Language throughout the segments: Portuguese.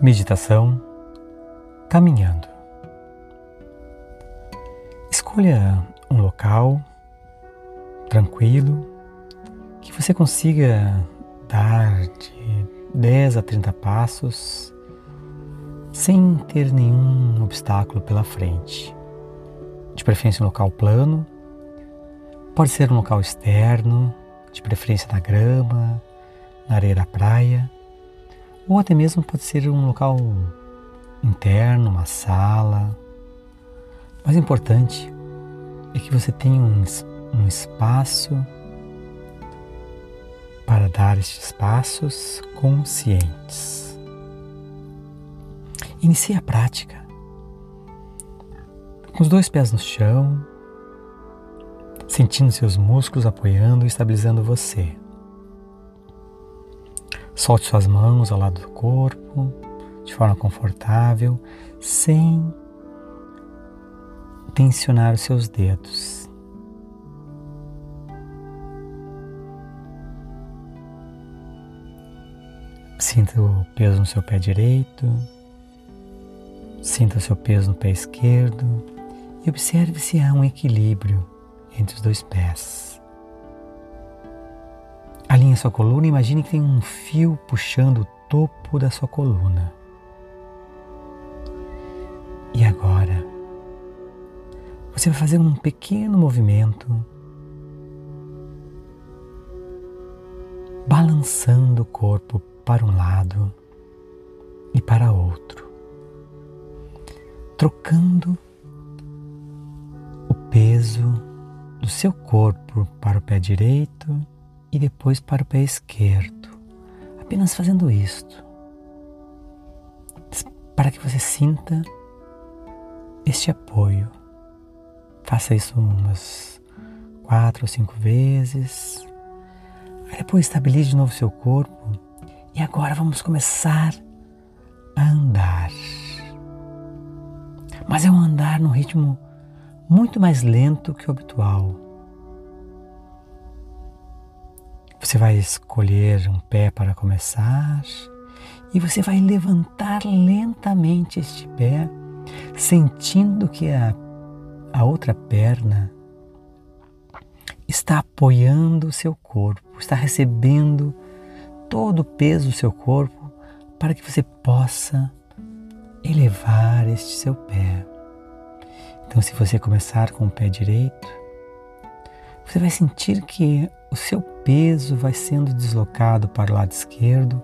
Meditação caminhando. Escolha um local tranquilo que você consiga dar de 10 a 30 passos sem ter nenhum obstáculo pela frente. De preferência um local plano, pode ser um local externo, de preferência na grama, na areia da praia ou até mesmo pode ser um local interno, uma sala. Mas o importante é que você tenha um, um espaço para dar estes passos conscientes. Inicie a prática com os dois pés no chão, sentindo seus músculos apoiando e estabilizando você. Solte suas mãos ao lado do corpo, de forma confortável, sem tensionar os seus dedos. Sinta o peso no seu pé direito, sinta o seu peso no pé esquerdo e observe se há um equilíbrio entre os dois pés. Alinhe sua coluna imagine que tem um fio puxando o topo da sua coluna. E agora, você vai fazer um pequeno movimento, balançando o corpo para um lado e para outro, trocando o peso do seu corpo para o pé direito e depois para o pé esquerdo. Apenas fazendo isto, para que você sinta este apoio. Faça isso umas quatro ou cinco vezes. Aí depois estabilize de novo seu corpo. E agora vamos começar a andar. Mas é um andar num ritmo muito mais lento que o habitual. Você vai escolher um pé para começar e você vai levantar lentamente este pé, sentindo que a, a outra perna está apoiando o seu corpo, está recebendo todo o peso do seu corpo para que você possa elevar este seu pé. Então, se você começar com o pé direito, você vai sentir que o seu peso vai sendo deslocado para o lado esquerdo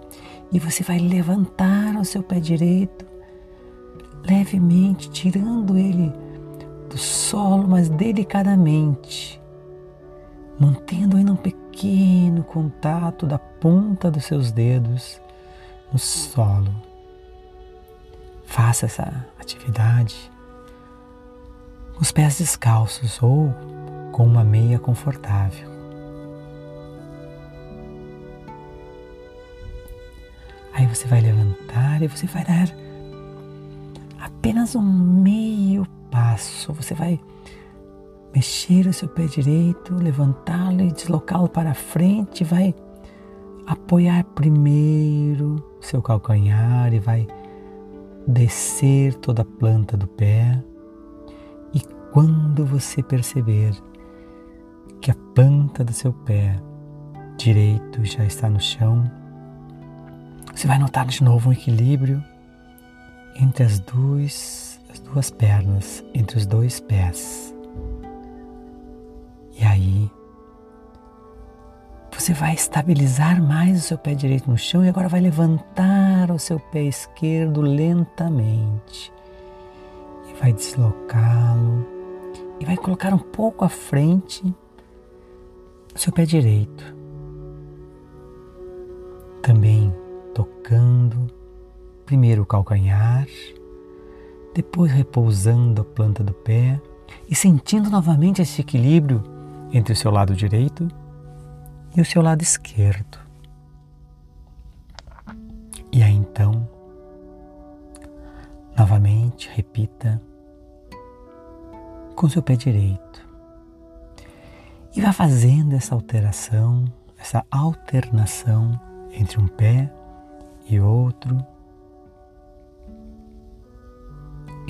e você vai levantar o seu pé direito levemente, tirando ele do solo, mas delicadamente, mantendo ainda um pequeno contato da ponta dos seus dedos no solo. Faça essa atividade com os pés descalços ou com uma meia confortável. Aí você vai levantar e você vai dar apenas um meio passo. Você vai mexer o seu pé direito, levantá-lo e deslocá-lo para frente, vai apoiar primeiro seu calcanhar e vai descer toda a planta do pé. E quando você perceber que a planta do seu pé direito já está no chão. Você vai notar de novo um equilíbrio entre as duas, as duas pernas, entre os dois pés. E aí, você vai estabilizar mais o seu pé direito no chão e agora vai levantar o seu pé esquerdo lentamente. E vai deslocá-lo e vai colocar um pouco à frente seu pé direito. Primeiro o calcanhar, depois repousando a planta do pé e sentindo novamente esse equilíbrio entre o seu lado direito e o seu lado esquerdo. E aí então, novamente repita com seu pé direito e vá fazendo essa alteração, essa alternação entre um pé e outro,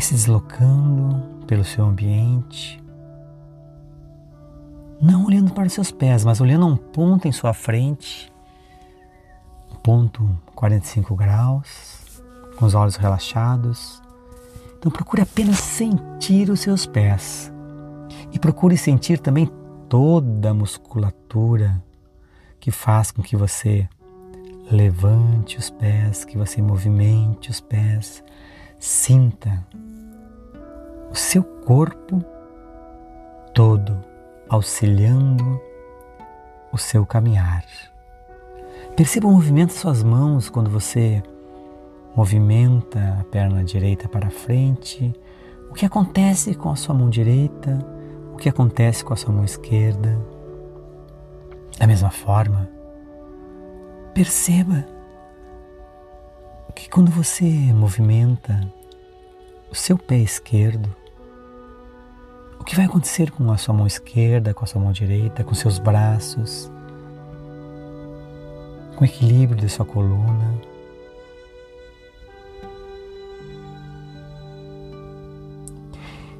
se deslocando pelo seu ambiente, não olhando para os seus pés, mas olhando a um ponto em sua frente, um ponto 45 graus, com os olhos relaxados. Então procure apenas sentir os seus pés. E procure sentir também toda a musculatura que faz com que você levante os pés, que você movimente os pés, sinta o seu corpo todo auxiliando o seu caminhar. Perceba o movimento de suas mãos quando você movimenta a perna direita para frente, o que acontece com a sua mão direita, o que acontece com a sua mão esquerda. Da mesma forma, perceba que quando você movimenta o seu pé esquerdo, o que vai acontecer com a sua mão esquerda, com a sua mão direita, com seus braços, com o equilíbrio de sua coluna.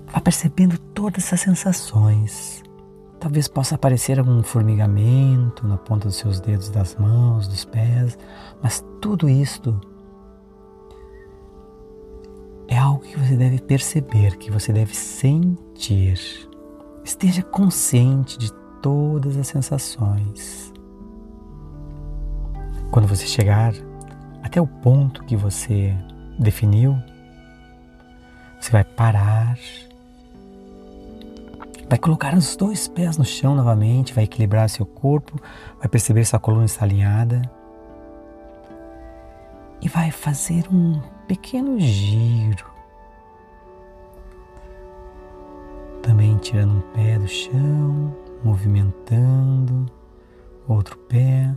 Vá percebendo todas essas sensações. Talvez possa aparecer algum formigamento na ponta dos seus dedos das mãos, dos pés, mas tudo isto que você deve perceber, que você deve sentir. Esteja consciente de todas as sensações. Quando você chegar até o ponto que você definiu, você vai parar, vai colocar os dois pés no chão novamente, vai equilibrar seu corpo, vai perceber se a coluna está alinhada e vai fazer um pequeno giro. Tirando um pé do chão, movimentando outro pé,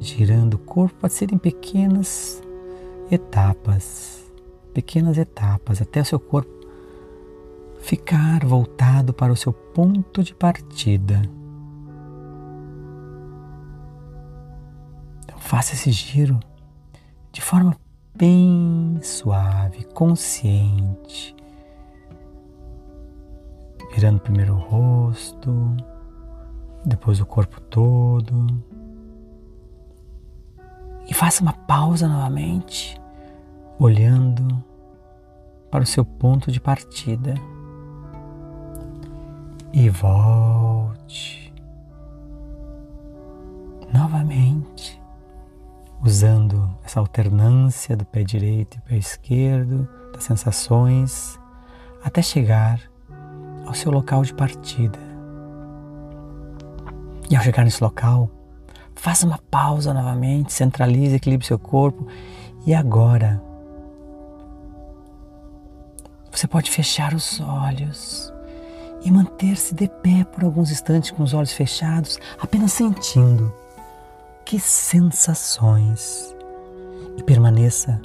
girando o corpo, pode ser em pequenas etapas, pequenas etapas, até o seu corpo ficar voltado para o seu ponto de partida. Então faça esse giro de forma bem suave, consciente, virando primeiro o rosto, depois o corpo todo. E faça uma pausa novamente, olhando para o seu ponto de partida. E volte novamente usando essa alternância do pé direito e pé esquerdo, das sensações, até chegar ao seu local de partida. E ao chegar nesse local, faça uma pausa novamente, centralize, equilibre seu corpo e agora você pode fechar os olhos e manter-se de pé por alguns instantes com os olhos fechados, apenas sentindo que sensações e permaneça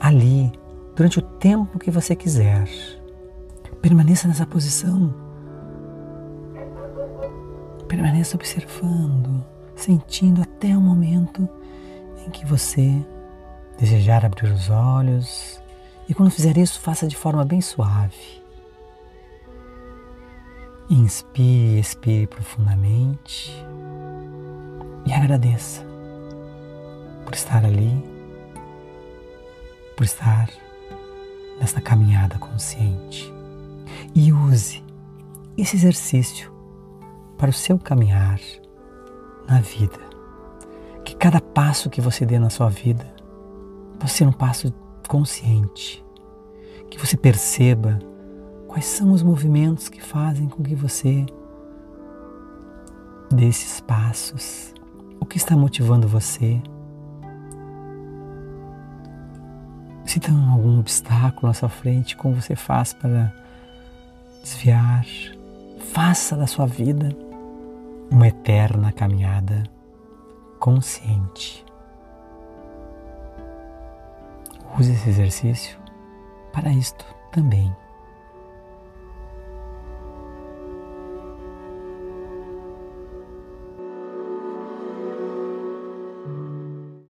ali durante o tempo que você quiser. Permaneça nessa posição. Permaneça observando, sentindo até o momento em que você desejar abrir os olhos. E quando fizer isso, faça de forma bem suave. Inspire, expire profundamente e agradeça por estar ali, por estar nesta caminhada consciente. E use esse exercício para o seu caminhar na vida. Que cada passo que você dê na sua vida possa ser um passo consciente. Que você perceba quais são os movimentos que fazem com que você dê esses passos o que está motivando você? Se tem algum obstáculo na sua frente, como você faz para desviar? Faça da sua vida uma eterna caminhada consciente. Use esse exercício para isto também.